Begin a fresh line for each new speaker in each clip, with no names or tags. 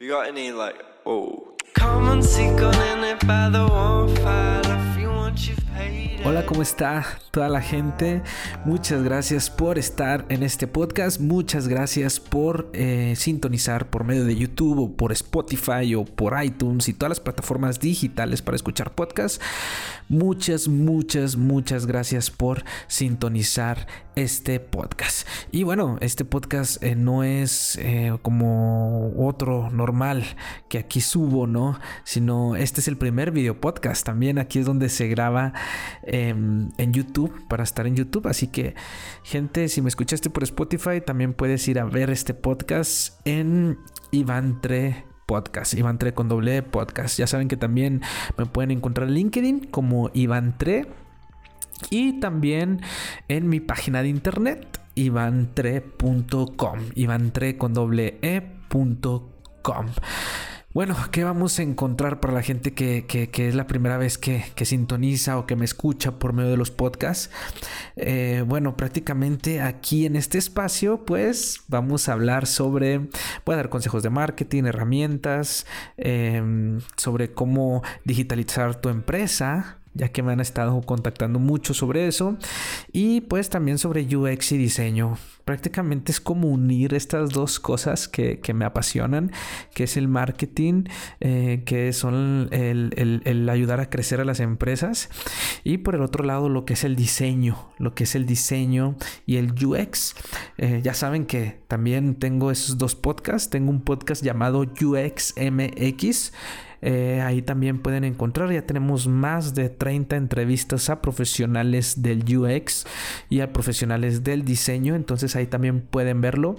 You got any like oh? Come and seek on in it by the bonfire if you want you.
Hola, ¿cómo está toda la gente? Muchas gracias por estar en este podcast. Muchas gracias por eh, sintonizar por medio de YouTube o por Spotify o por iTunes y todas las plataformas digitales para escuchar podcasts. Muchas, muchas, muchas gracias por sintonizar este podcast. Y bueno, este podcast eh, no es eh, como otro normal que aquí subo, ¿no? Sino este es el primer video podcast. También aquí es donde se graba em, en YouTube para estar en YouTube. Así que, gente, si me escuchaste por Spotify, también puedes ir a ver este podcast en Iván Podcast, Iván con doble e podcast. Ya saben que también me pueden encontrar en LinkedIn como Iván Tre y también en mi página de internet ivantre.com, ivantre con doble e.com. Bueno, ¿qué vamos a encontrar para la gente que, es la primera vez que, sintoniza o que me escucha por medio de los podcasts? Eh, bueno, prácticamente aquí en este espacio, pues vamos a hablar sobre, voy a dar consejos de marketing, herramientas, em, sobre cómo digitalizar tu empresa, ya que me han estado contactando mucho sobre eso. Y pues también sobre UX y diseño. Prácticamente es como unir estas dos cosas que, me apasionan, que es el marketing, eh, que son el, ayudar a crecer a las empresas. Y por el otro lado lo que es el diseño, lo que es el diseño y el UX. Eh, ya saben que también tengo esos dos podcasts. Tengo un podcast llamado UXMX eh, ahí también pueden encontrar, ya tenemos más de 30 entrevistas a profesionales del UX y a profesionales del diseño, entonces ahí también pueden verlo.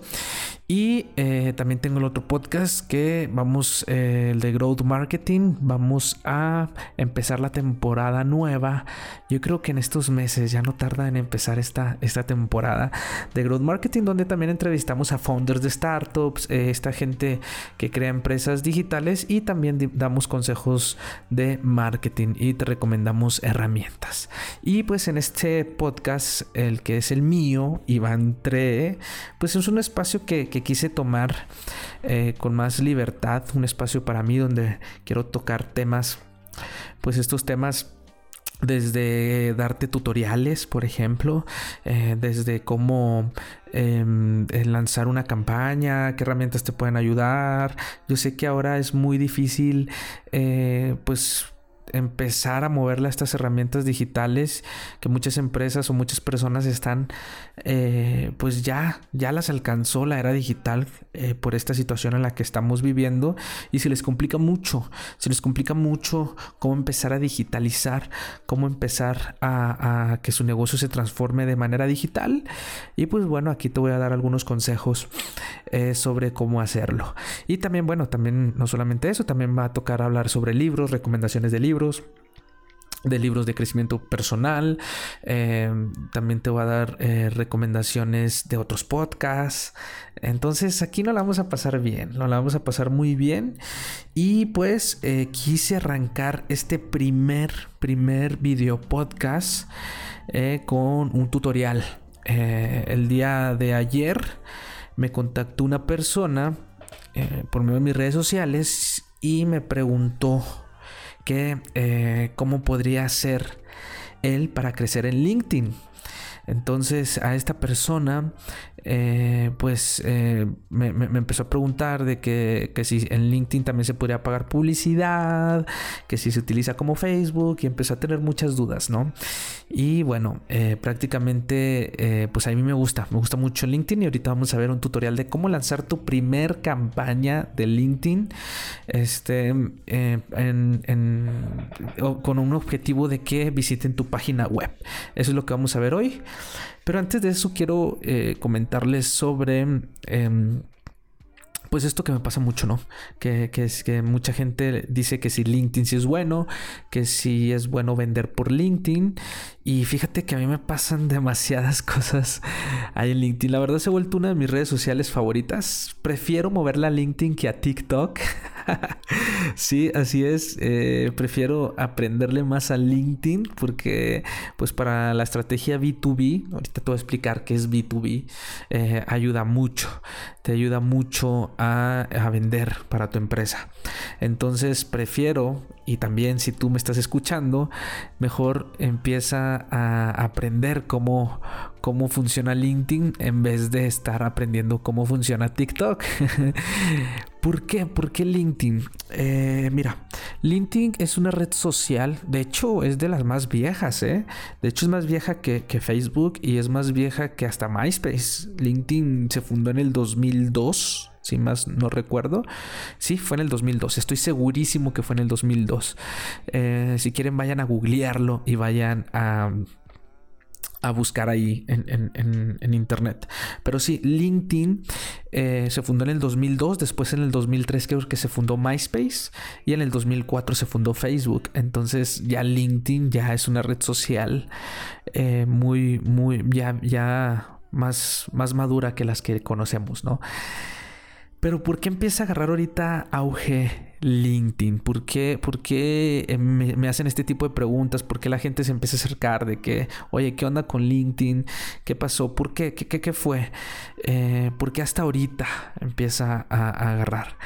Y eh, también tengo el otro podcast que vamos, eh, el de Growth Marketing, vamos a empezar la temporada nueva. Yo creo que en estos meses ya no tarda en empezar esta, esta temporada de Growth Marketing, donde también entrevistamos a founders de startups, esta gente que crea empresas digitales y también damos consejos de marketing y te recomendamos herramientas. Y pues en este podcast, el que es el mío, Iván Tre, pues es un espacio que, quise tomar eh, con más libertad, un espacio para mí donde quiero tocar temas, pues estos temas desde darte tutoriales, por ejemplo, eh, desde cómo em, eh, lanzar una campaña, qué herramientas te pueden ayudar. Yo sé que ahora es muy difícil, eh, pues empezar a moverle a estas herramientas digitales que muchas empresas o muchas personas están eh, pues ya ya las alcanzó la era digital eh, por esta situación en la que estamos viviendo y se les complica mucho se les complica mucho cómo empezar a digitalizar cómo empezar a, que su negocio se transforme de manera digital. Y pues bueno aquí te voy a dar algunos consejos eh, sobre cómo hacerlo. Y también bueno también no solamente eso también va a tocar hablar sobre libros recomendaciones de libros de libros de crecimiento personal. Eh, también te voy a dar eh, recomendaciones de otros podcasts. Entonces aquí no la vamos a pasar bien, no la vamos a pasar muy bien. Y pues eh, quise arrancar este primer, primer video podcast con un tutorial. el día de ayer me contactó una persona por medio de mis redes sociales y me preguntó eh, cómo podría ser él para crecer en LinkedIn. Entonces a esta persona eh, pues eh, me, empezó a preguntar de que, si en LinkedIn también se podría pagar publicidad, que si se utiliza como Facebook y empezó a tener muchas dudas, ¿no? Y bueno, eh, prácticamente pues a mí me gusta, me gusta mucho LinkedIn y ahorita vamos a ver un tutorial de cómo lanzar tu primer campaña de LinkedIn este, con un objetivo de que visiten tu página web. Eso es lo que vamos a ver hoy. Pero antes de eso quiero eh, comentarles sobre... Em, pues esto que me pasa mucho, ¿no? Que, es que mucha gente dice que si LinkedIn sí es bueno, que si es bueno vender por LinkedIn. Y fíjate que a mí me pasan demasiadas cosas ahí en LinkedIn. La verdad se ha vuelto una de mis redes sociales favoritas. Prefiero moverla a LinkedIn que a TikTok. sí, así es. Eh, prefiero aprenderle más a LinkedIn porque, pues, para la estrategia B2B, ahorita te voy a explicar qué es B2B, eh, ayuda mucho. Te ayuda mucho a, a vender para tu empresa. Entonces, prefiero, y también si tú me estás escuchando, mejor empieza a aprender cómo, cómo funciona LinkedIn en vez de estar aprendiendo cómo funciona TikTok. ¿Por qué? ¿Por qué LinkedIn? Eh, mira, LinkedIn es una red social, de hecho es de las más viejas, ¿eh? De hecho es más vieja que, Facebook y es más vieja que hasta MySpace. LinkedIn se fundó en el 2002, si más no recuerdo. Sí, fue en el 2002, estoy segurísimo que fue en el 2002. Eh, si quieren vayan a googlearlo y vayan a a buscar ahí en, internet. Pero sí, LinkedIn eh, se fundó en el 2002, después en el 2003 creo que se fundó MySpace y en el 2004 se fundó Facebook. Entonces ya LinkedIn ya es una red social eh, muy, muy, ya, ya más, más madura que las que conocemos, ¿no? Pero ¿por qué empieza a agarrar ahorita auge LinkedIn? ¿Por qué, por qué eh, me, hacen este tipo de preguntas? ¿Por qué la gente se empieza a acercar de que, oye, ¿qué onda con LinkedIn? ¿Qué pasó? ¿Por qué? ¿Qué, fue? Eh, ¿Por qué hasta ahorita empieza a, agarrar?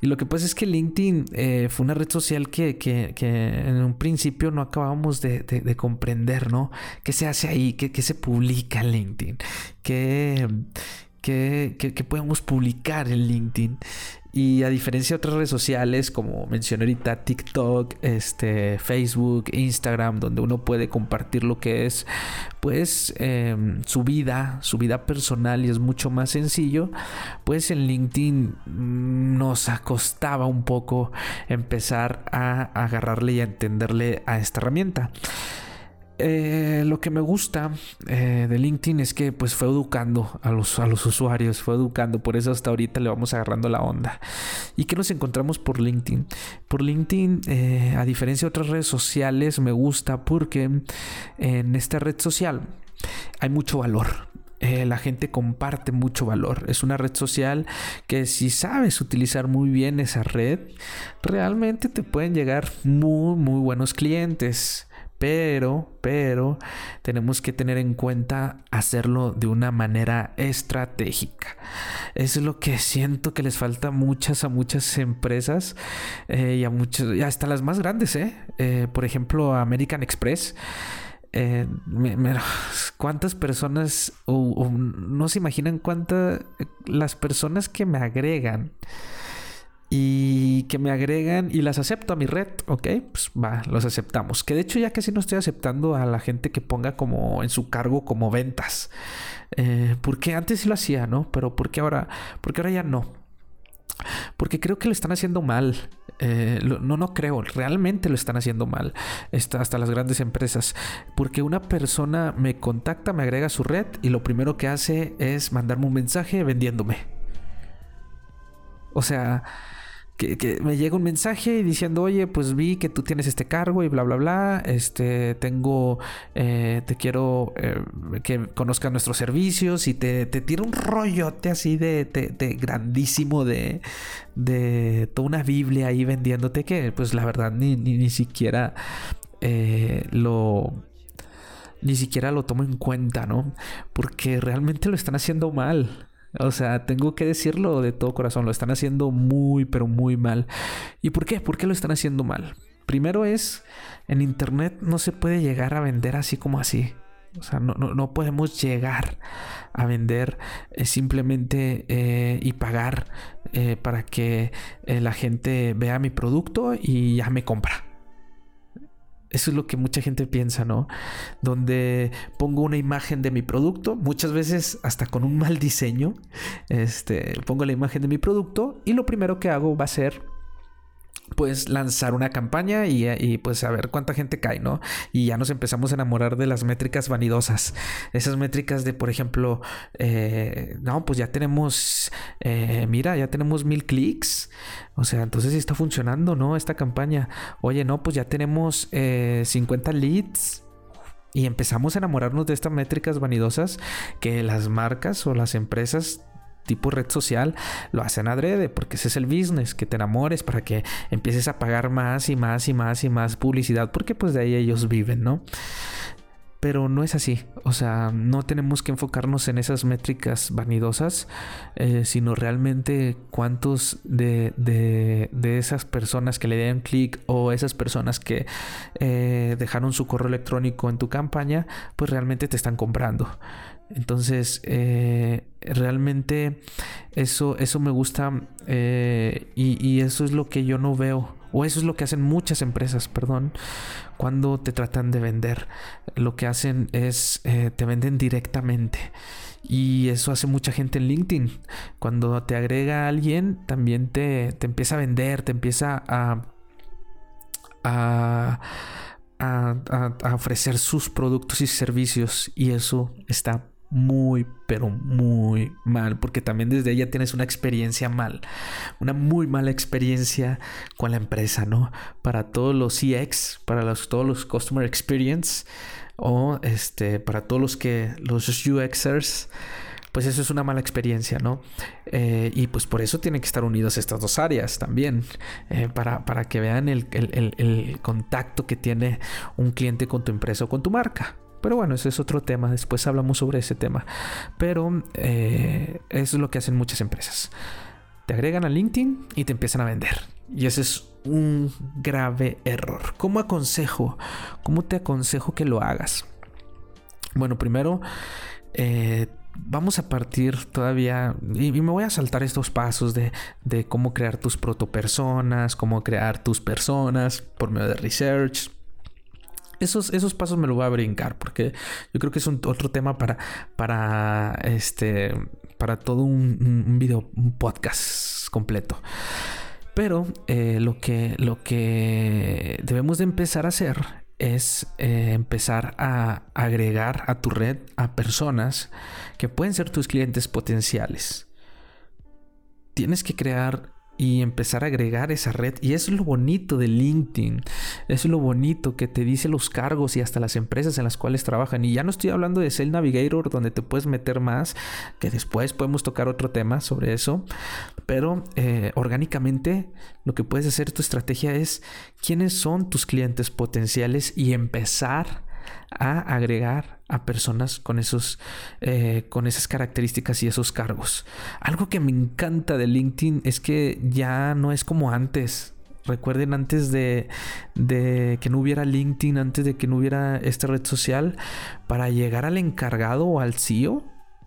Y lo que pasa es que LinkedIn eh, fue una red social que, que, en un principio no acabamos de, de, comprender, ¿no? ¿Qué se hace ahí? ¿Qué, se publica LinkedIn? ¿Qué, qué, qué podemos publicar en LinkedIn? Y a diferencia de otras redes sociales, como mencioné ahorita, TikTok, este, Facebook, Instagram, donde uno puede compartir lo que es, pues, em, su vida, su vida personal y es mucho más sencillo, pues en LinkedIn mm, nos acostaba un poco empezar a agarrarle y a entenderle a esta herramienta. Eh, lo que me gusta eh, de LinkedIn es que pues fue educando a los, a los usuarios, fue educando, por eso hasta ahorita le vamos agarrando la onda. ¿Y qué nos encontramos por LinkedIn? Por LinkedIn, eh, a diferencia de otras redes sociales, me gusta porque en esta red social hay mucho valor. la gente comparte mucho valor. Es una red social que si sabes utilizar muy bien esa red, realmente te pueden llegar muy, muy buenos clientes. Pero, pero, tenemos que tener en cuenta hacerlo de una manera estratégica. Eso es lo que siento que les falta muchas a muchas empresas eh, y a muchas, y hasta las más grandes, ¿eh? eh por ejemplo, American Express. Eh, cuántas personas o, no se imaginan cuántas las personas que me agregan y que me agregan y las acepto a mi red, ¿ok? Pues va, los aceptamos. Que de hecho ya casi no estoy aceptando a la gente que ponga como en su cargo como ventas. Eh, porque antes sí lo hacía, ¿no? Pero ¿por qué ahora, porque ahora ya no? Porque creo que lo están haciendo mal. Eh, no, no creo, realmente lo están haciendo mal. Está hasta las grandes empresas. Porque una persona me contacta, me agrega a su red y lo primero que hace es mandarme un mensaje vendiéndome. O sea, que, me llega un mensaje diciendo, oye, pues vi que tú tienes este cargo y bla, bla, bla, este, tengo, eh, te quiero eh, que conozcas nuestros servicios y te, te tira un rollote así de, de, grandísimo de, de toda una Biblia ahí vendiéndote que pues la verdad ni, ni, ni siquiera eh, lo ni siquiera lo tomo en cuenta, ¿no? Porque realmente lo están haciendo mal. O sea, tengo que decirlo de todo corazón, lo están haciendo muy, pero muy mal. ¿Y por qué? ¿Por qué lo están haciendo mal? Primero es, en Internet no se puede llegar a vender así como así. O sea, no, podemos llegar a vender eh, simplemente eh, y pagar eh, para que la gente vea mi producto y ya me compra. Eso es lo que mucha gente piensa, ¿no? Donde pongo una imagen de mi producto, muchas veces hasta con un mal diseño, este, pongo la imagen de mi producto y lo primero que hago va a ser pues lanzar una campaña y, pues a ver cuánta gente cae, ¿no? Y ya nos empezamos a enamorar de las métricas vanidosas. Esas métricas de, por ejemplo, eh, no, pues ya tenemos, eh, mira, ya tenemos mil clics. O sea, entonces está funcionando, ¿no? Esta campaña. Oye, no, pues ya tenemos 50 eh, leads. Y empezamos a enamorarnos de estas métricas vanidosas que las marcas o las empresas tipo red social, lo hacen adrede, porque ese es el business, que te enamores para que empieces a pagar más y más y más y más publicidad, porque pues de ahí ellos viven, ¿no? Pero no es así. O sea, no tenemos que enfocarnos en esas métricas vanidosas, eh, sino realmente cuántos de, de, esas personas que le den clic o esas personas que eh, dejaron su correo electrónico en tu campaña, pues realmente te están comprando. Entonces, eh, realmente eso, eso me gusta y, y eso es lo que yo no veo o eso es lo que hacen muchas empresas, perdón, cuando te tratan de vender. Lo que hacen es, eh, te venden directamente. Y eso hace mucha gente en LinkedIn. Cuando te agrega alguien, también te, te empieza a vender, te empieza a, a, a, a ofrecer sus productos y servicios. Y eso está muy, pero muy mal, porque también desde ella tienes una experiencia mal, una muy mala experiencia con la empresa, ¿no? Para todos los CX, para los, todos los Customer Experience o este, para todos los que, los UXers, pues eso es una mala experiencia, ¿no? Eh, y pues por eso tienen que estar unidas estas dos áreas también, eh, para, para, que vean el, el contacto que tiene un cliente con tu empresa o con tu marca. Pero bueno, ese es otro tema. Después hablamos sobre ese tema. Pero eh, es lo que hacen muchas empresas. Te agregan a LinkedIn y te empiezan a vender. Y ese es un grave error. ¿Cómo aconsejo? ¿Cómo te aconsejo que lo hagas? Bueno, primero, eh, vamos a partir todavía, y, me voy a saltar estos pasos de, de cómo crear tus protopersonas, cómo crear tus personas por medio de research, esos, esos pasos me lo voy a brincar porque yo creo que es otro tema para, para, este, para todo un, video, un podcast completo. Pero eh, lo, que, lo que debemos de empezar a hacer es eh, empezar a agregar a tu red a personas que pueden ser tus clientes potenciales. Tienes que crear y empezar a agregar esa red. Y eso es lo bonito de LinkedIn. es lo bonito que te dice los cargos y hasta las empresas en las cuales trabajan. Y ya no estoy hablando de Cell Navigator, donde te puedes meter más, que después podemos tocar otro tema sobre eso. Pero eh, orgánicamente lo que puedes hacer, tu estrategia es quiénes son tus clientes potenciales y empezar a agregar a personas con esos eh, con esas características y esos cargos. Algo que me encanta de LinkedIn es que ya no es como antes. Recuerden antes de, de, que no hubiera LinkedIn, antes de que no hubiera esta red social, para llegar al encargado o al CEO,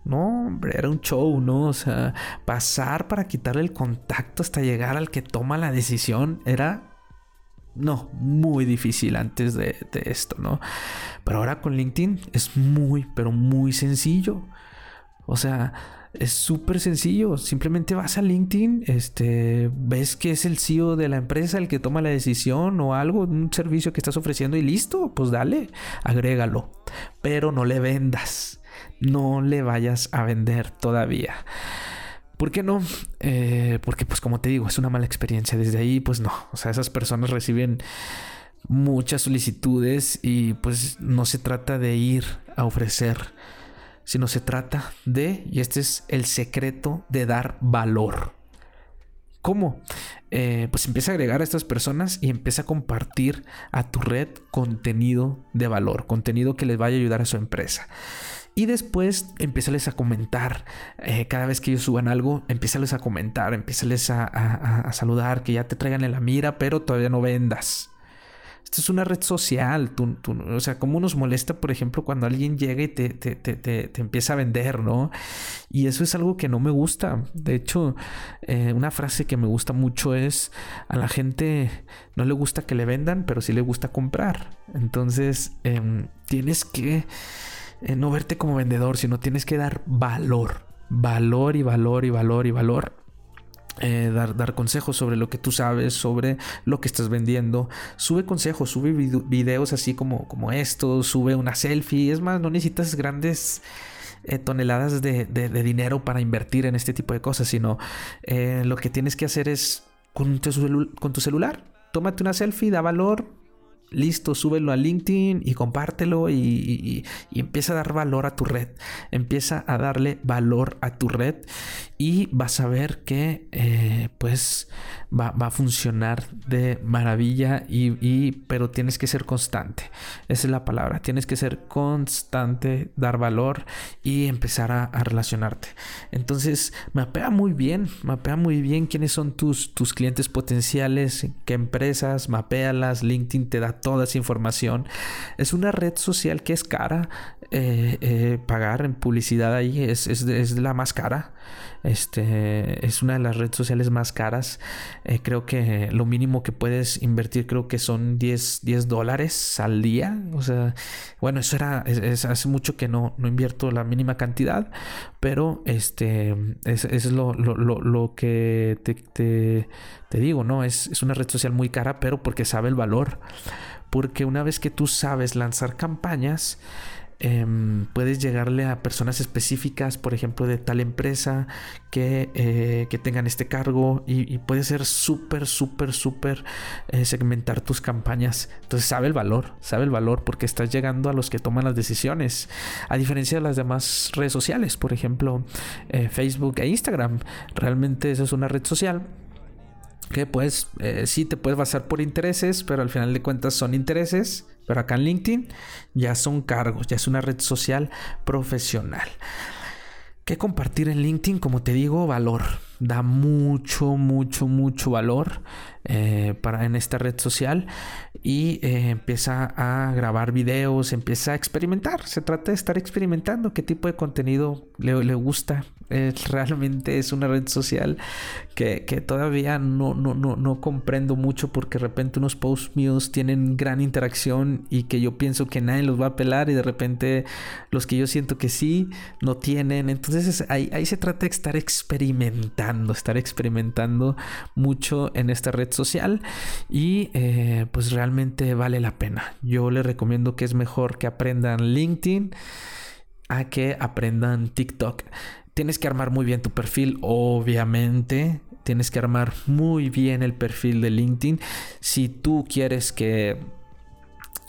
no, hombre, era un show, ¿no? O sea, pasar para quitarle el contacto hasta llegar al que toma la decisión era no, muy difícil antes de, esto, ¿no? Pero ahora con LinkedIn es muy, pero muy sencillo. O sea, es súper sencillo. Simplemente vas a LinkedIn, este, ves que es el CEO de la empresa el que toma la decisión o algo, un servicio que estás ofreciendo y listo, pues dale, agrégalo. Pero no le vendas. No le vayas a vender todavía. ¿Por qué no? Eh, porque pues como te digo, es una mala experiencia. Desde ahí pues no. O sea, esas personas reciben muchas solicitudes y pues no se trata de ir a ofrecer, sino se trata de, y este es el secreto de dar valor. ¿Cómo? Eh, pues empieza a agregar a estas personas y empieza a compartir a tu red contenido de valor, contenido que les vaya a ayudar a su empresa. Y después empiezales a comentar. Eh, cada vez que ellos suban algo, empiezales a comentar, empiezales a, a, saludar, que ya te traigan en la mira, pero todavía no vendas. Esto es una red social. o sea, cómo nos molesta, por ejemplo, cuando alguien llega y te, te, te, te, empieza a vender, ¿no? Y eso es algo que no me gusta. De hecho, eh, una frase que me gusta mucho es, a la gente no le gusta que le vendan, pero sí le gusta comprar. Entonces, em, tienes que eh, no verte como vendedor, sino tienes que dar valor, valor y valor y valor y valor. Eh, dar, dar, consejos sobre lo que tú sabes, sobre lo que estás vendiendo. Sube consejos, sube videos así como, como estos, sube una selfie. Es más, no necesitas grandes eh, toneladas de, dinero para invertir en este tipo de cosas, sino lo que tienes que hacer es con tu, con tu celular. Tómate una selfie, da valor, listo, súbelo a LinkedIn y compártelo y, empieza a dar valor a tu red. Empieza a darle valor a tu red y vas a ver que eh, pues va, a funcionar de maravilla y, pero tienes que ser constante. Esa es la palabra. Tienes que ser constante, dar valor y empezar a, relacionarte. Entonces, mapea muy bien, mapea muy bien quiénes son tus, tus clientes potenciales, qué empresas, mapealas, LinkedIn te da toda esa información. Es una red social que es cara. Eh, eh, pagar en publicidad ahí es, es, la más cara. Este es una de las redes sociales más caras. Eh, creo que lo mínimo que puedes invertir, creo que son 10, 10 dólares al día. O sea, bueno, eso era. hace mucho que no, no invierto la mínima cantidad. Pero este es, es lo, lo, lo, que te, te, te, digo, ¿no? Es, es una red social muy cara, pero porque sabe el valor. Porque una vez que tú sabes lanzar campañas, Em, puedes llegarle a personas específicas, por ejemplo, de tal empresa que, eh, que tengan este cargo y, puede ser súper, súper, súper eh, segmentar tus campañas. Entonces sabe el valor, sabe el valor porque estás llegando a los que toman las decisiones. A diferencia de las demás redes sociales, por ejemplo, eh, Facebook e Instagram. Realmente esa es una red social que pues sí te puedes basar por intereses, pero al final de cuentas son intereses pero acá en LinkedIn ya son cargos, ya es una red social profesional. ¿Qué compartir en LinkedIn? Como te digo, valor. Da mucho, mucho, mucho valor eh, para, en esta red social y eh, empieza a grabar videos, empieza a experimentar. Se trata de estar experimentando qué tipo de contenido le gusta, realmente es una red social que, todavía no, no, no, comprendo mucho porque de repente unos posts míos tienen gran interacción y que yo pienso que nadie los va a pelar y de repente los que yo siento que sí no tienen. Entonces ahí, ahí se trata de estar experimentando, estar experimentando mucho en esta red social y eh, pues realmente vale la pena. Yo les recomiendo que es mejor que aprendan LinkedIn a que aprendan TikTok. Tienes que armar muy bien tu perfil, obviamente. Tienes que armar muy bien el perfil de LinkedIn. Si tú quieres que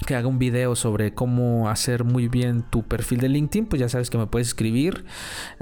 que haga un video sobre cómo hacer muy bien tu perfil de LinkedIn, pues ya sabes que me puedes escribir,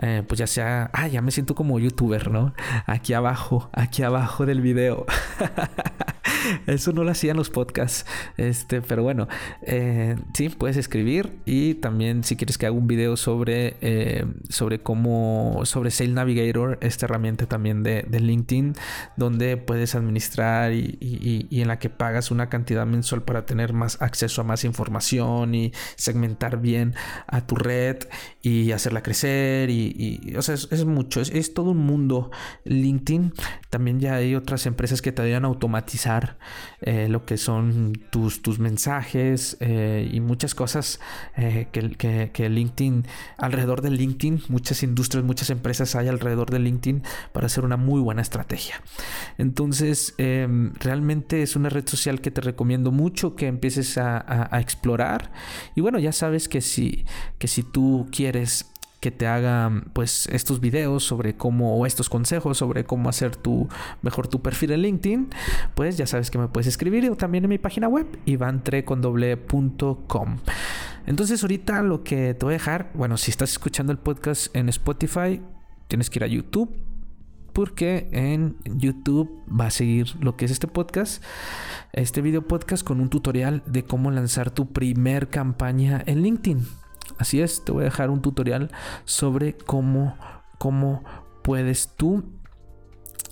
eh, pues ya sea, ah, ya me siento como youtuber, ¿no? Aquí abajo, aquí abajo del video. Eso no lo hacían los podcasts. Este, pero bueno, eh, sí, puedes escribir. Y también si quieres que haga un video sobre, eh, sobre cómo, sobre Sale Navigator, esta herramienta también de, LinkedIn, donde puedes administrar y, en la que pagas una cantidad mensual para tener más acceso a más información y segmentar bien a tu red y hacerla crecer. Y, o sea, es, mucho, es, todo un mundo. LinkedIn también ya hay otras empresas que te ayudan a automatizar eh, lo que son tus, tus mensajes eh, y muchas cosas eh, que, que, LinkedIn, alrededor de LinkedIn, muchas industrias, muchas empresas hay alrededor de LinkedIn para hacer una muy buena estrategia. Entonces, em, realmente es una red social que te recomiendo mucho que empieces a, a, explorar. Y bueno, ya sabes que si, que si tú quieres que te haga pues estos videos sobre cómo o estos consejos sobre cómo hacer tu mejor tu perfil en LinkedIn, pues ya sabes que me puedes escribir también en mi página web ivantrecondoble.com. Entonces ahorita lo que te voy a dejar, bueno, si estás escuchando el podcast en Spotify, tienes que ir a YouTube porque en YouTube va a seguir lo que es este podcast, este video podcast con un tutorial de cómo lanzar tu primer campaña en LinkedIn. Así es, te voy a dejar un tutorial sobre cómo, cómo puedes tú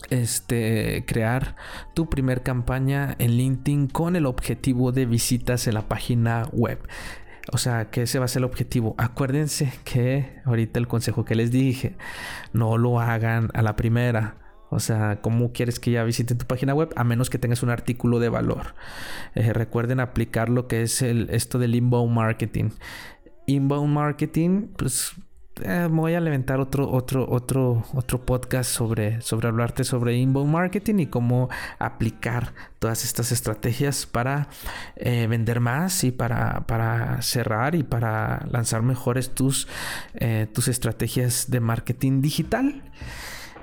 este, crear tu primer campaña en LinkedIn con el objetivo de visitas en la página web. O sea, que ese va a ser el objetivo. Acuérdense que ahorita el consejo que les dije, no lo hagan a la primera. O sea, ¿cómo quieres que ya visiten tu página web? A menos que tengas un artículo de valor. Eh, recuerden aplicar lo que es el, esto del inbound marketing inbound marketing, pues eh, voy a levantar otro, otro, otro, otro podcast sobre, sobre hablarte sobre inbound marketing y cómo aplicar todas estas estrategias para eh, vender más y para, para, cerrar y para lanzar mejores tus, eh, tus estrategias de marketing digital.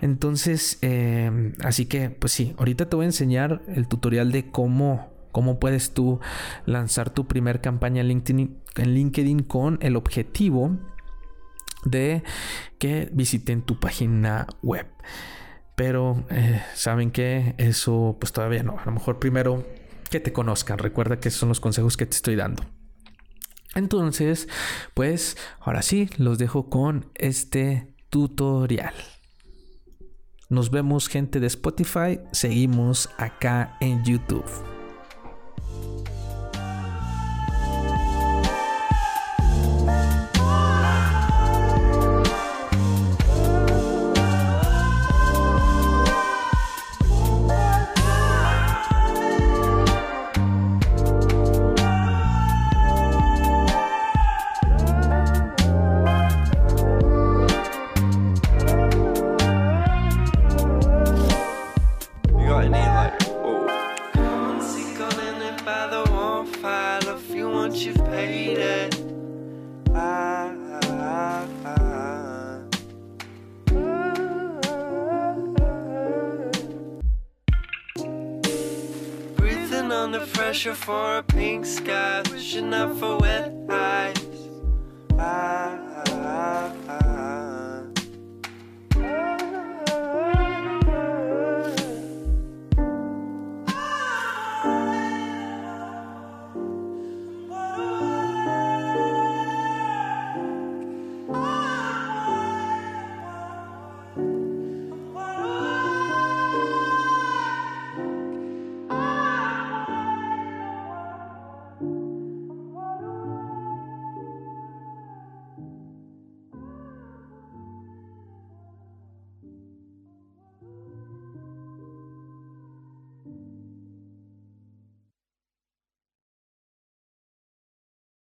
Entonces, así que, pues sí, ahorita te voy a enseñar el tutorial de cómo ¿Cómo puedes tú lanzar tu primer campaña LinkedIn, en LinkedIn con el objetivo de que visiten tu página web? Pero eh, saben que eso pues todavía no. A lo mejor primero que te conozcan. Recuerda que esos son los consejos que te estoy dando. Entonces, pues ahora sí, los dejo con este tutorial. Nos vemos gente de Spotify, seguimos acá en YouTube.
For a pink sky, wishing out for. Ah,